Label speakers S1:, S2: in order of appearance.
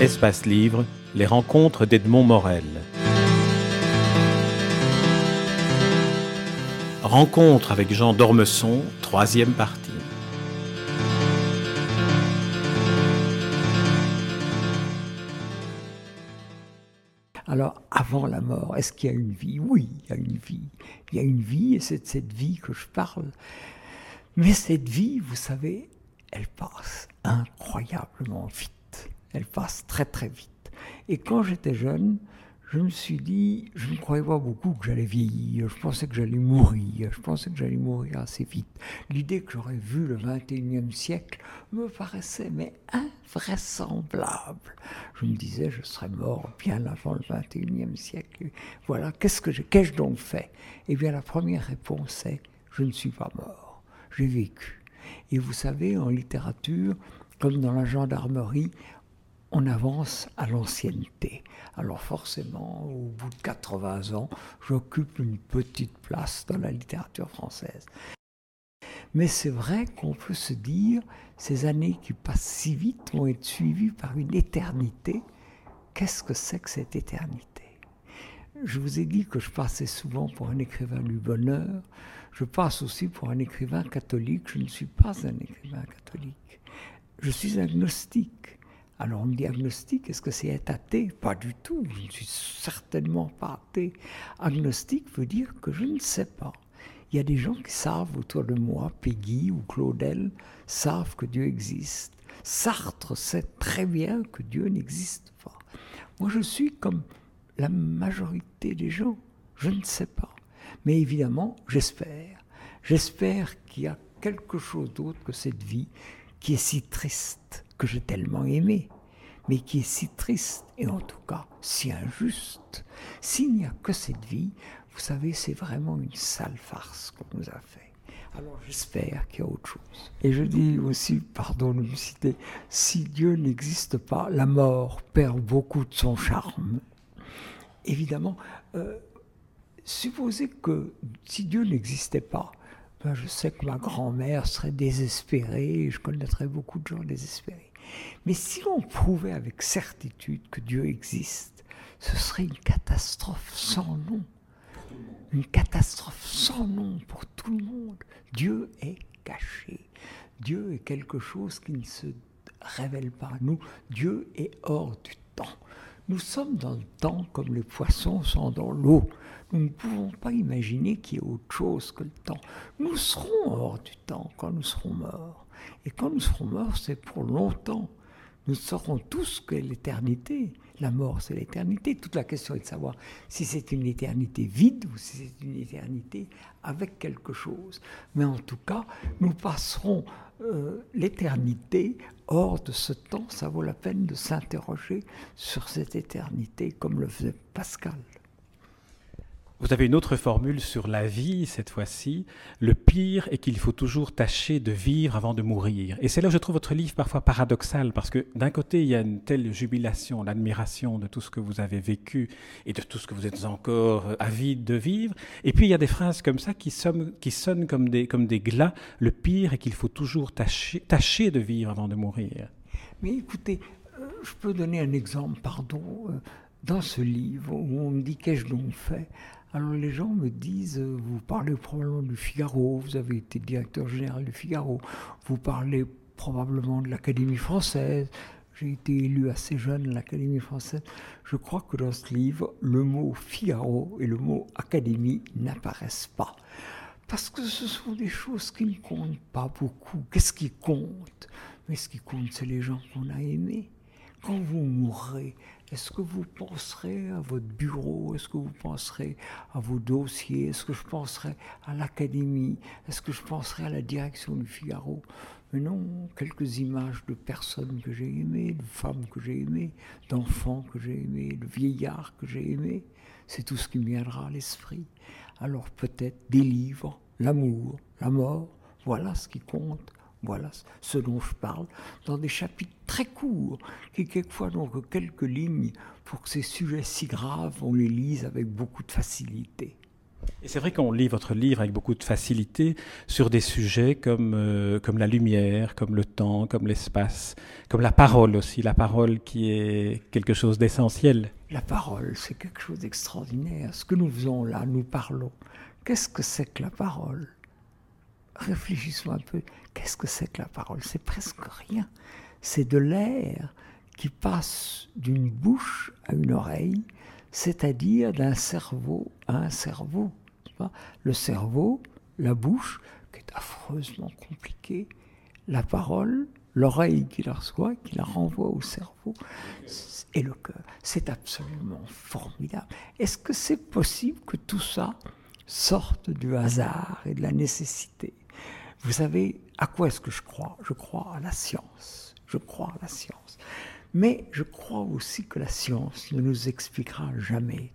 S1: Espace Livre, les rencontres d'Edmond Morel. Rencontre avec Jean d'Ormesson, troisième partie.
S2: Alors, avant la mort, est-ce qu'il y a une vie? Oui, il y a une vie. Il y a une vie et c'est de cette vie que je parle. Mais cette vie, vous savez, elle passe incroyablement vite. Elle passe très très vite. Et quand j'étais jeune, je me suis dit, je ne croyais pas beaucoup que j'allais vieillir, je pensais que j'allais mourir, je pensais que j'allais mourir assez vite. L'idée que j'aurais vu le 21e siècle me paraissait mais invraisemblable. Je me disais, je serais mort bien avant le 21e siècle. Voilà, qu'est-ce que qu'ai-je donc fait? Eh bien, la première réponse est, je ne suis pas mort, j'ai vécu. Et vous savez, en littérature, comme dans la gendarmerie, on avance à l'ancienneté. Alors forcément, au bout de 80 ans, j'occupe une petite place dans la littérature française. Mais c'est vrai qu'on peut se dire, ces années qui passent si vite vont être suivies par une éternité. Qu'est-ce que c'est que cette éternité? Je vous ai dit que je passais souvent pour un écrivain du bonheur. Je passe aussi pour un écrivain catholique. Je ne suis pas un écrivain catholique. Je suis agnostique. Alors on me dit agnostique, est-ce que c'est être athée? Pas du tout, je ne suis certainement pas athée. Agnostique veut dire que je ne sais pas. Il y a des gens qui savent autour de moi, Peggy ou Claudel, savent que Dieu existe. Sartre sait très bien que Dieu n'existe pas. Moi je suis comme la majorité des gens, je ne sais pas. Mais évidemment, j'espère. J'espère qu'il y a quelque chose d'autre que cette vie qui est si triste que j'ai tellement aimé, mais qui est si triste et en tout cas si injuste. S'il n'y a que cette vie, vous savez, c'est vraiment une sale farce qu'on nous a fait. Alors j'espère qu'il y a autre chose. Et je dis aussi, pardon de me citer, si Dieu n'existe pas, la mort perd beaucoup de son charme. Évidemment, euh, supposez que si Dieu n'existait pas, je sais que ma grand-mère serait désespérée, je connaîtrais beaucoup de gens désespérés. Mais si l'on prouvait avec certitude que Dieu existe, ce serait une catastrophe sans nom. Une catastrophe sans nom pour tout le monde. Dieu est caché. Dieu est quelque chose qui ne se révèle pas à nous. Dieu est hors du temps. Nous sommes dans le temps comme les poissons sont dans l'eau. Nous ne pouvons pas imaginer qu'il y ait autre chose que le temps. Nous serons hors du temps quand nous serons morts. Et quand nous serons morts, c'est pour longtemps. Nous saurons tous que l'éternité, la mort, c'est l'éternité. Toute la question est de savoir si c'est une éternité vide ou si c'est une éternité avec quelque chose. Mais en tout cas, nous passerons euh, l'éternité hors de ce temps. Ça vaut la peine de s'interroger sur cette éternité comme le faisait Pascal.
S1: Vous avez une autre formule sur la vie, cette fois-ci. Le pire est qu'il faut toujours tâcher de vivre avant de mourir. Et c'est là où je trouve votre livre parfois paradoxal, parce que d'un côté, il y a une telle jubilation, l'admiration de tout ce que vous avez vécu et de tout ce que vous êtes encore avide de vivre. Et puis, il y a des phrases comme ça qui sonnent, comme, des, comme glas. Le pire est qu'il faut toujours tâcher, de vivre avant de mourir.
S2: Mais écoutez, euh, je peux donner un exemple, pardon. Dans ce livre où on me dit qu'ai-je donc fait? Alors les gens me disent, euh, vous parlez probablement du Figaro, vous avez été directeur général du Figaro, vous parlez probablement de l'Académie française, j'ai été élu assez jeune à l'Académie française. Je crois que dans ce livre, le mot Figaro et le mot Académie n'apparaissent pas. Parce que ce sont des choses qui ne comptent pas beaucoup. Qu'est-ce qui compte? Mais ce qui compte, c'est les gens qu'on a aimés. Quand vous mourrez, est-ce que vous penserez à votre bureau? Est-ce que vous penserez à vos dossiers? Est-ce que je penserai à l'académie? Est-ce que je penserai à la direction du Figaro? Mais non, quelques images de personnes que j'ai aimées, de femmes que j'ai aimées, d'enfants que j'ai aimés, de vieillards que j'ai aimés. C'est tout ce qui me viendra à l'esprit. Alors peut-être des livres, l'amour, la mort, voilà ce qui compte. Voilà ce dont je parle, dans des chapitres très courts, qui quelquefois n'ont que quelques lignes, pour que ces sujets si graves, on les lise avec beaucoup de facilité.
S1: Et c'est vrai qu'on lit votre livre avec beaucoup de facilité sur des sujets comme, euh, comme la lumière, comme le temps, comme l'espace, comme la parole aussi, la parole qui est quelque chose d'essentiel.
S2: La parole, c'est quelque chose d'extraordinaire. Ce que nous faisons là, nous parlons. Qu'est-ce que c'est que la parole? Réfléchissons un peu. Qu'est-ce que c'est que la parole? C'est presque rien. C'est de l'air qui passe d'une bouche à une oreille, c'est-à-dire d'un cerveau à un cerveau. Le cerveau, la bouche, qui est affreusement compliquée, la parole, l'oreille qui la reçoit, qui la renvoie au cerveau, et le cœur. C'est absolument formidable. Est-ce que c'est possible que tout ça sorte du hasard et de la nécessité? Vous savez, à quoi est-ce que je crois? Je crois à la science. Je crois à la science. Mais je crois aussi que la science ne nous expliquera jamais